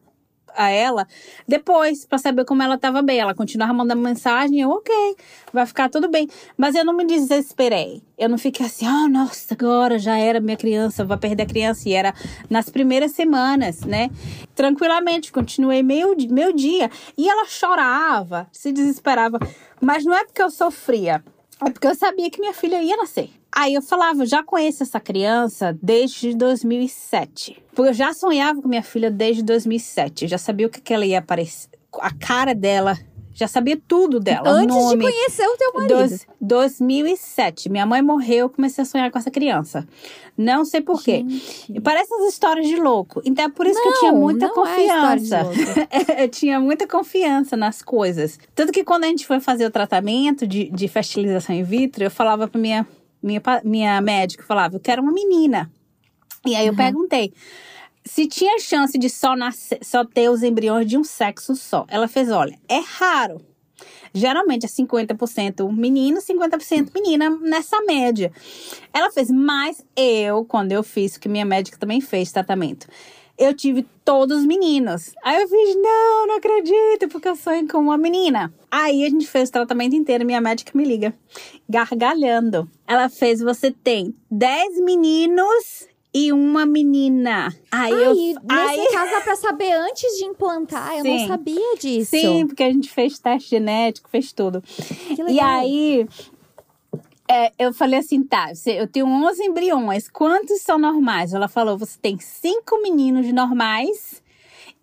a ela depois para saber como ela estava bem. Ela continuava mandando mensagem, eu, ok, vai ficar tudo bem. Mas eu não me desesperei. Eu não fiquei assim, oh, nossa, agora já era minha criança, vai perder a criança. E era nas primeiras semanas, né? Tranquilamente, continuei meio, meio dia. E ela chorava, se desesperava. Mas não é porque eu sofria, é porque eu sabia que minha filha ia nascer. Aí eu falava, já conheço essa criança desde 2007. Porque eu já sonhava com minha filha desde 2007. Eu já sabia o que, que ela ia aparecer, a cara dela, já sabia tudo dela. Antes nome, de conhecer o teu marido. Dois, 2007. Minha mãe morreu, eu comecei a sonhar com essa criança. Não sei porquê. Parece as histórias de louco. Então é por isso não, que eu tinha muita é confiança. É <laughs> eu tinha muita confiança nas coisas. Tanto que quando a gente foi fazer o tratamento de, de fertilização in vitro, eu falava pra minha minha, minha médica falava, eu quero uma menina. E aí eu uhum. perguntei se tinha chance de só, nascer, só ter os embriões de um sexo só. Ela fez, olha, é raro. Geralmente é 50% menino, 50% menina nessa média. Ela fez, mas eu, quando eu fiz, que minha médica também fez tratamento, eu tive todos meninos. Aí eu fiz, não, não acredito, porque eu sonho com uma menina. Aí a gente fez o tratamento inteiro, minha médica me liga, gargalhando. Ela fez, você tem 10 meninos e uma menina. Aí, aí eu, nesse aí... caso dá pra saber antes de implantar, eu Sim. não sabia disso. Sim, porque a gente fez teste genético, fez tudo. E aí é, eu falei assim, tá, eu tenho 11 embriões, quantos são normais? Ela falou, você tem cinco meninos normais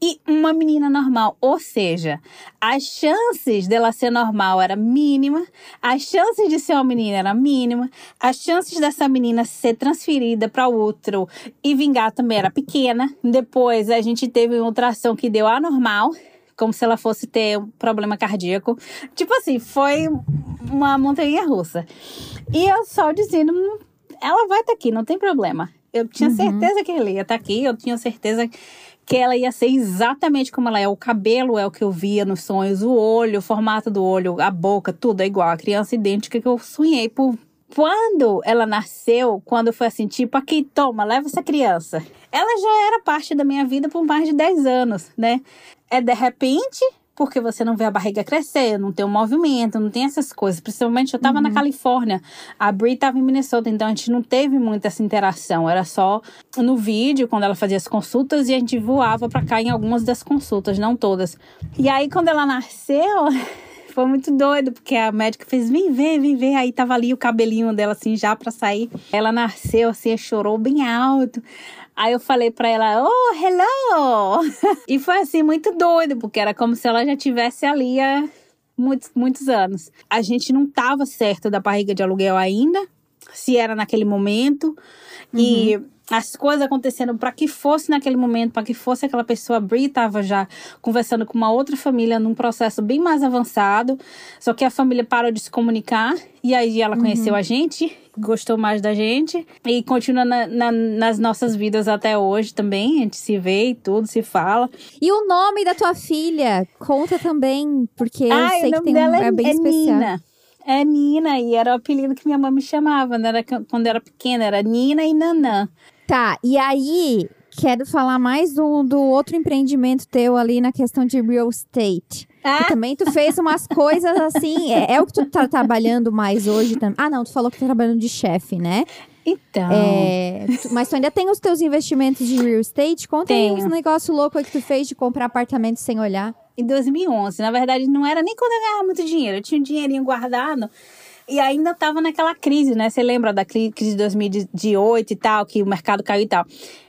e uma menina normal. Ou seja, as chances dela ser normal era mínima, as chances de ser uma menina era mínima, as chances dessa menina ser transferida para outro e vingar também era pequena. Depois a gente teve uma ultrassom que deu anormal como se ela fosse ter um problema cardíaco. Tipo assim, foi uma montanha russa. E eu só dizendo, "Hum, ela vai estar aqui, não tem problema. Eu tinha certeza que ela ia estar aqui, eu tinha certeza que ela ia ser exatamente como ela é. O cabelo é o que eu via nos sonhos, o olho, o formato do olho, a boca, tudo é igual. A criança idêntica que eu sonhei por. Quando ela nasceu, quando foi assim, tipo, aqui, toma, leva essa criança. Ela já era parte da minha vida por mais de 10 anos, né? É de repente, porque você não vê a barriga crescer, não tem um movimento, não tem essas coisas. Principalmente eu tava na Califórnia, a Brie tava em Minnesota, então a gente não teve muita essa interação. Era só no vídeo, quando ela fazia as consultas, e a gente voava pra cá em algumas das consultas, não todas. E aí, quando ela nasceu. <laughs> Foi muito doido, porque a médica fez, vem ver, vem ver. Aí tava ali o cabelinho dela, assim, já pra sair. Ela nasceu, assim, chorou bem alto. Aí eu falei pra ela, oh, hello! <laughs> e foi assim, muito doido, porque era como se ela já tivesse ali há muitos, muitos anos. A gente não tava certo da barriga de aluguel ainda, se era naquele momento. E as coisas acontecendo para que fosse naquele momento, para que fosse aquela pessoa. A Brie estava já conversando com uma outra família num processo bem mais avançado, só que a família parou de se comunicar e aí ela conheceu a gente, gostou mais da gente e continua na- na- nas nossas vidas até hoje também. A gente se vê e tudo, se fala. E o nome da tua filha? Conta também, porque eu ah, sei o que tem um é é, bem é especial. Nina. É Nina, e era o apelido que minha mãe me chamava né? era, quando eu era pequena, era Nina e Nanã. Tá, e aí quero falar mais do, do outro empreendimento teu ali na questão de real estate. Ah. Também tu fez umas <laughs> coisas assim. É, é o que tu tá trabalhando mais hoje também. Ah, não, tu falou que tá trabalhando de chefe, né? Então. É, tu- mas tu ainda tem os teus investimentos de real estate? Conta aí Tenho. uns negócios loucos aí que tu fez de comprar apartamento sem olhar. em 2011. Na verdade, não era nem quando eu ganhava muito dinheiro. Eu tinha um dinheirinho guardado. E ainda estava naquela crise, né? Você lembra da cri- crise de 2008 e tal, que o mercado caiu e tal.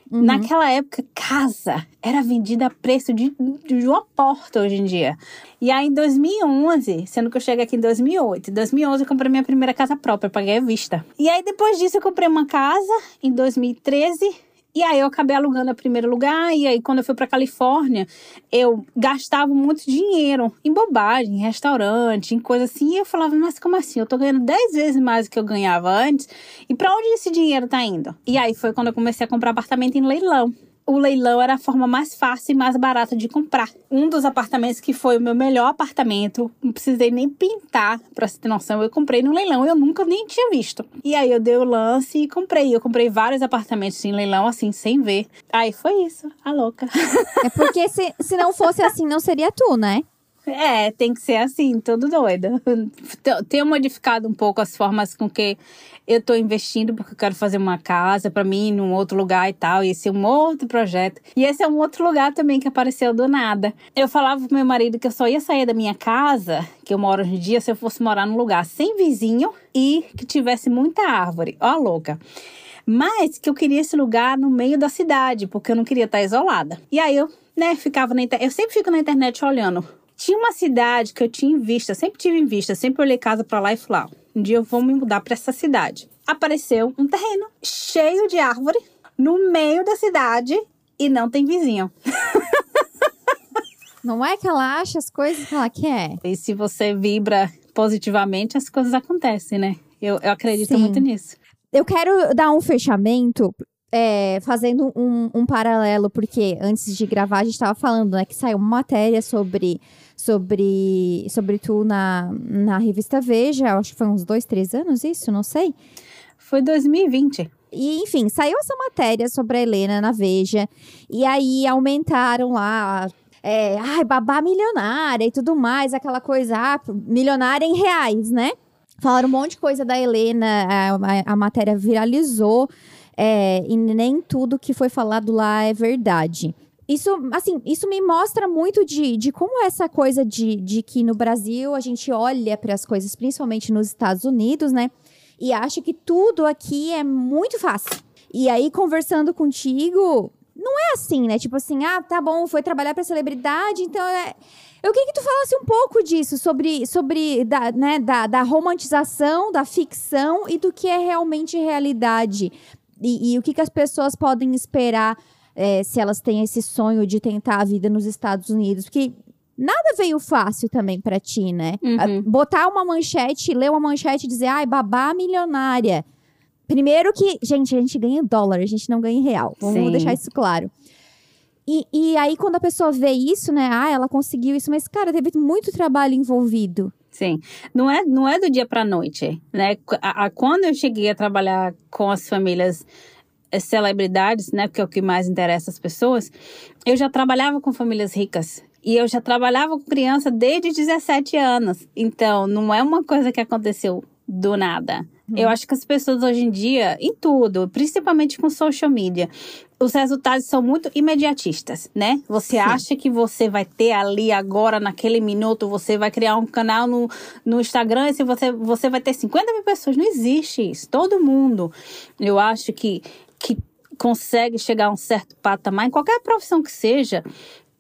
Naquela época, casa era vendida a preço de, de uma porta hoje em dia. E aí, em 2011, sendo que eu cheguei aqui em 2008, em 2011 eu comprei minha primeira casa própria, paguei à vista. E aí, depois disso, eu comprei uma casa em 2013. E aí eu acabei alugando a primeiro lugar, e aí quando eu fui pra Califórnia, eu gastava muito dinheiro em bobagem, em restaurante, em coisa assim, e eu falava, mas como assim? Eu tô ganhando 10 vezes mais do que eu ganhava antes, e pra onde esse dinheiro tá indo? E aí foi quando eu comecei a comprar apartamento em leilão. O leilão era a forma mais fácil e mais barata de comprar. Um dos apartamentos que foi o meu melhor apartamento, não precisei nem pintar, pra você ter noção, eu comprei no leilão, eu nunca nem tinha visto. E aí eu dei o lance e comprei. Eu comprei vários apartamentos em leilão, assim, sem ver. Aí foi isso, a louca. <laughs> É porque se, se não fosse assim, não seria tu, né? É, tem que ser assim, tudo doido. Tenho modificado um pouco as formas com que eu tô investindo, porque eu quero fazer uma casa pra mim num outro lugar e tal. E esse é um outro projeto. E esse é um outro lugar também que apareceu do nada. Eu falava pro meu marido que eu só ia sair da minha casa, que eu moro hoje em dia, se eu fosse morar num lugar sem vizinho e que tivesse muita árvore. Ó, louca. Mas que eu queria esse lugar no meio da cidade, porque eu não queria estar isolada. E aí eu, né, ficava na internet. Eu sempre fico na internet olhando. Tinha uma cidade que eu tinha em vista, sempre tive em vista, sempre olhei casa pra lá e falei, ah, um dia eu vou me mudar pra essa cidade. Apareceu um terreno cheio de árvore no meio da cidade e não tem vizinho. <laughs> Não é que ela acha as coisas que ela quer. E se você vibra positivamente, as coisas acontecem, né? Eu, eu acredito Sim. muito nisso. Eu quero dar um fechamento é, fazendo um, um paralelo, porque antes de gravar a gente estava falando, né, que saiu uma matéria sobre sobre sobre tu na, na revista Veja, acho que foi uns dois, três anos isso, não sei. Foi 2020. E, enfim, saiu essa matéria sobre a Helena na Veja. E aí aumentaram lá. É, ai, babá milionária e tudo mais, aquela coisa, ah, milionária em reais, né? Falaram um monte de coisa da Helena, a, a- a matéria viralizou, é, e nem tudo que foi falado lá é verdade. Isso, assim, isso me mostra muito de, de como essa coisa de, de que no Brasil a gente olha para as coisas, principalmente nos Estados Unidos, né? E acha que tudo aqui é muito fácil. E aí, conversando contigo, não é assim, né? Tipo assim, ah, tá bom, foi trabalhar pra celebridade, então é. Eu queria que tu falasse um pouco disso, sobre, sobre da, né, da, da romantização, da ficção e do que é realmente realidade. E, e o que, que as pessoas podem esperar é, se elas têm esse sonho de tentar a vida nos Estados Unidos. Porque nada veio fácil também pra ti, né? Uhum. Botar uma manchete, ler uma manchete e dizer, ai, babá milionária. Primeiro que, gente, a gente ganha dólar, a gente não ganha real. Vamos Sim. deixar isso claro. E, e aí, quando a pessoa vê isso, né? Ah, ela conseguiu isso, mas, cara, teve muito trabalho envolvido. Sim, não é, não é do dia para noite, né? A, a- quando eu cheguei a trabalhar com as famílias celebridades, né? Porque é o que mais interessa as pessoas. Eu já trabalhava com famílias ricas e eu já trabalhava com criança desde 17 anos. Então, não é uma coisa que aconteceu do nada. Eu acho que as pessoas hoje em dia, em tudo, principalmente com social media, os resultados são muito imediatistas, né? Você Sim. acha que você vai ter ali agora, naquele minuto, você vai criar um canal no, no Instagram e se você, você vai ter 50 mil pessoas. Não existe isso. Todo mundo, eu acho que, que consegue chegar a um certo patamar, em qualquer profissão que seja,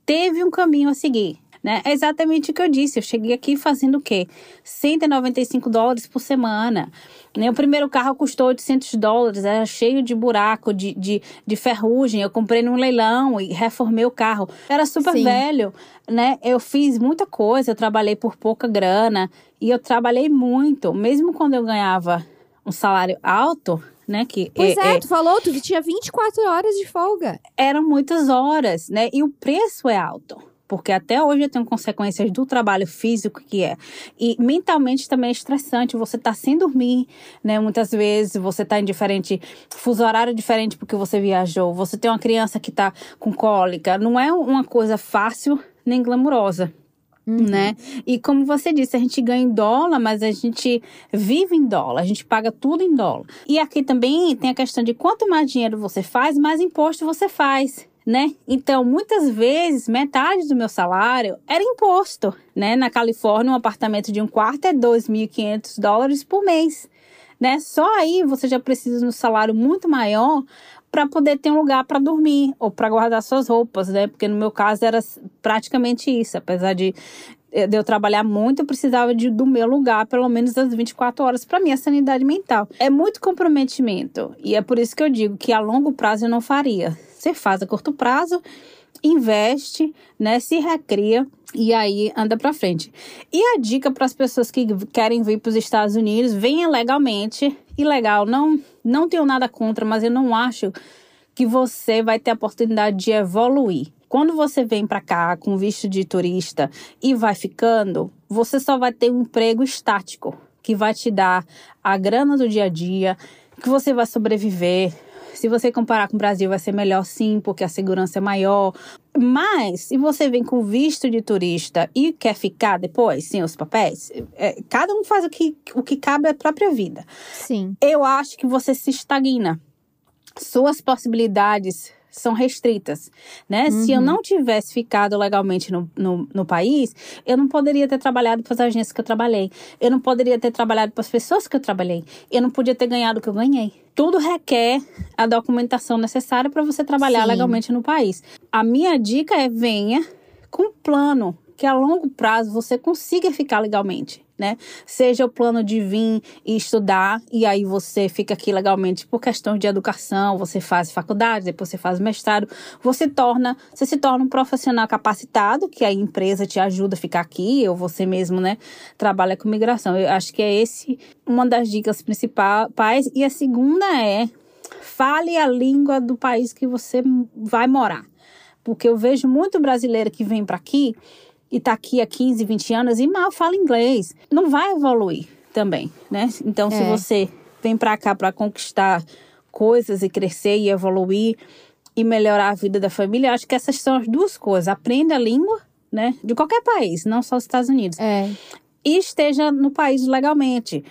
teve um caminho a seguir. Né? É exatamente o que eu disse. Eu cheguei aqui fazendo o quê? 195 dólares por semana. Né? O primeiro carro custou 800 dólares, era cheio de buraco, de, de, de ferrugem. Eu comprei num leilão e reformei o carro. Era super Sim. velho, né? Eu fiz muita coisa, eu trabalhei por pouca grana e eu trabalhei muito. Mesmo quando eu ganhava um salário alto, né? Que Pois é, é- tu falou, tu tinha 24 horas de folga. eram muitas horas, né? E o preço é alto. Porque até hoje eu tenho consequências do trabalho físico que é. E mentalmente também é estressante. Você tá sem dormir, né? Muitas vezes você tá em diferente fuso horário diferente porque você viajou. Você tem uma criança que tá com cólica. Não é uma coisa fácil nem glamurosa. Né? E como você disse, a gente ganha em dólar, mas a gente vive em dólar, a gente paga tudo em dólar. E aqui também tem a questão de quanto mais dinheiro você faz, mais imposto você faz. Né? Então, muitas vezes, metade do meu salário era imposto, né? Na Califórnia, um apartamento de um quarto é 2.500 dólares por mês, né? Só aí você já precisa de um salário muito maior para poder ter um lugar para dormir ou para guardar suas roupas, né? Porque no meu caso era praticamente isso, apesar de eh, de eu trabalhar muito, eu precisava de, do meu lugar, pelo menos das 24 horas, para minha sanidade mental. É muito comprometimento. E é por isso que eu digo que a longo prazo eu não faria. Você faz a curto prazo, investe, né? Se recria e aí anda para frente. E a dica para as pessoas que querem vir para os Estados Unidos, venha legalmente. Ilegal, não, não tenho nada contra, mas eu não acho que você vai ter a oportunidade de evoluir. Quando você vem para cá com visto de turista e vai ficando, você só vai ter um emprego estático, que vai te dar a grana do dia a dia, que você vai sobreviver. Se você comparar com o Brasil, vai ser melhor sim, porque a segurança é maior. Mas, se você vem com visto de turista e quer ficar depois, sem os papéis, é, cada um faz o que, o que cabe à própria vida Sim. eu acho que você se estagna. Suas possibilidades são restritas, né? Se eu não tivesse ficado legalmente no, no, no país, eu não poderia ter trabalhado para as agências que eu trabalhei. Eu não poderia ter trabalhado para as pessoas que eu trabalhei. Eu não podia ter ganhado o que eu ganhei. Tudo requer a documentação necessária para você trabalhar Sim. legalmente no país. A minha dica é venha com um plano que a longo prazo você consiga ficar legalmente, né? Seja o plano de vir e estudar e aí você fica aqui legalmente por questão de educação, você faz faculdade, depois você faz mestrado, você torna, você se torna um profissional capacitado, que a empresa te ajuda a ficar aqui ou você mesmo, né, trabalha com migração. Eu acho que é esse uma das dicas principais e a segunda é fale a língua do país que você vai morar. Porque eu vejo muito brasileiro que vem para aqui e tá aqui há 15, 20 anos e mal fala inglês. Não vai evoluir também, né? Então, se É. você vem para cá para conquistar coisas e crescer e evoluir e melhorar a vida da família, acho que essas são as duas coisas. Aprenda a língua, né? De qualquer país, não só dos Estados Unidos É. e esteja no país legalmente.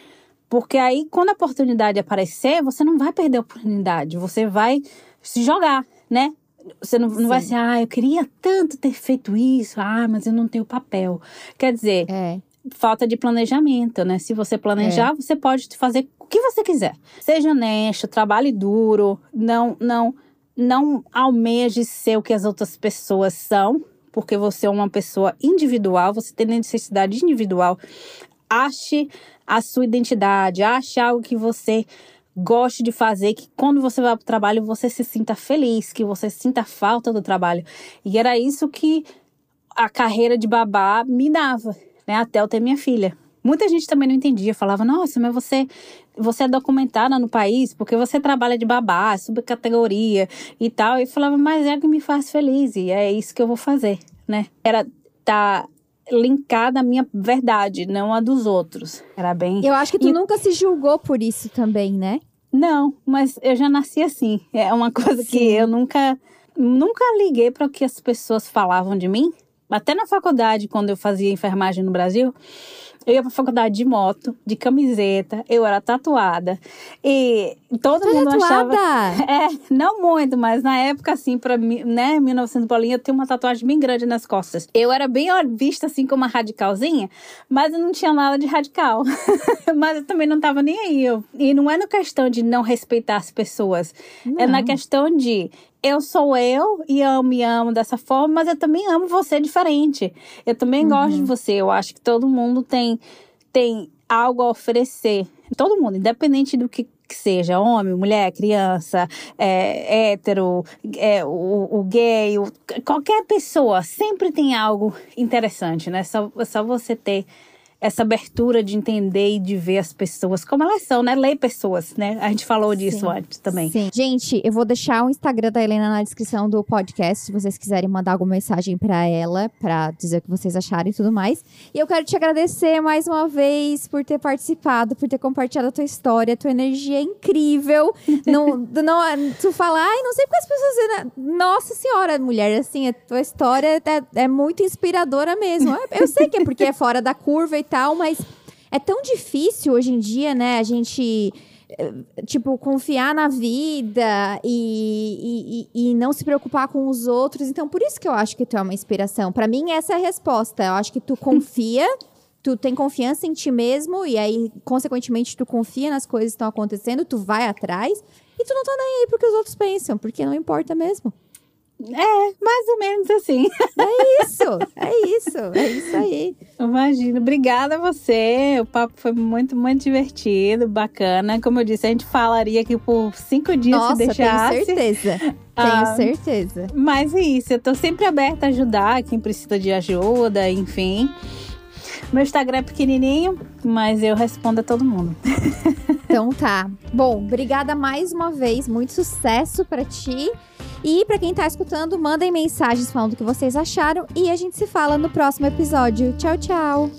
Porque aí, quando a oportunidade aparecer, você não vai perder a oportunidade, você vai se jogar, né? Você não, não vai ser, ah, eu queria tanto ter feito isso, ah, mas eu não tenho papel. Quer dizer, É. falta de planejamento, né? Se você planejar, você pode fazer o que você quiser. Seja honesto, trabalhe duro, não, não, não almeje ser o que as outras pessoas são, porque você é uma pessoa individual, você tem necessidade individual. Ache a sua identidade, ache algo que você goste de fazer, que quando você vai para o trabalho você se sinta feliz, que você sinta falta do trabalho. E era isso que a carreira de babá me dava, né? Até eu ter minha filha. Muita gente também não entendia, falava, nossa, mas você, você é documentada no país porque você trabalha de babá, subcategoria e tal. E falava, mas é o que me faz feliz e é isso que eu vou fazer, né? Era tá linkada à minha verdade, não a dos outros. Era bem. Eu acho que tu E- nunca se julgou por isso também, né? Não, mas eu já nasci assim. É uma coisa que Sim. eu nunca nunca liguei para o que as pessoas falavam de mim. Até na faculdade, quando eu fazia enfermagem no Brasil, eu ia pra faculdade de moto, de camiseta, eu era tatuada. E todo Tu é mundo achava tatuada? <laughs> é, não muito, mas na época, assim, pra mim, né, 1900 bolinha, eu tenho uma tatuagem bem grande nas costas. Eu era bem vista, assim, como uma radicalzinha, mas eu não tinha nada de radical. <laughs> mas eu também não tava nem aí. Eu, e não é na questão de não respeitar as pessoas, é na Não. questão de eu sou eu e amo e amo dessa forma, mas eu também amo você diferente. Eu também gosto de você. Eu acho que todo mundo tem, tem algo a oferecer. Todo mundo, independente do que, que seja, homem, mulher, criança, é, hétero, é, o, o gay, o- qualquer pessoa, sempre tem algo interessante, né? Só, só você ter essa abertura de entender e de ver as pessoas como elas são, né? Ler pessoas, né? A gente falou disso Sim. antes também. Sim. Gente, eu vou deixar o Instagram da Helena na descrição do podcast, se vocês quiserem mandar alguma mensagem pra ela, pra dizer o que vocês acharam e tudo mais. E eu quero te agradecer mais uma vez por ter participado, por ter compartilhado a tua história, a tua energia é incrível. <laughs> não, não, tu fala, ai, não sei porque as pessoas dizem, nossa senhora, mulher, assim, a tua história é, é muito inspiradora mesmo. Eu sei que é porque é fora da curva e tal, mas é tão difícil hoje em dia, né, a gente tipo, confiar na vida e, e, e- não se preocupar com os outros. Então, por isso que eu acho que tu é uma inspiração. Pra mim, essa é a resposta. Eu acho que tu confia, <laughs> tu tem confiança em ti mesmo, e aí, consequentemente, tu confia nas coisas que estão acontecendo, tu vai atrás, e tu não tá nem aí porque os outros pensam, porque não importa mesmo. É, mais ou menos assim. <laughs> É isso, é isso, é isso aí. Imagina. Obrigada a você. O papo foi muito, muito divertido, bacana. Como eu disse, a gente falaria aqui por cinco dias Nossa, se deixasse. tenho certeza. <laughs> Tenho Ah. certeza. Mas é isso, eu tô sempre aberta a ajudar quem precisa de ajuda, enfim. Meu Instagram é pequenininho, mas eu respondo a todo mundo. <laughs> Então tá. Bom, obrigada mais uma vez. Muito sucesso pra ti. E pra quem tá escutando, mandem mensagens falando o que vocês acharam e a gente se fala no próximo episódio. Tchau, tchau.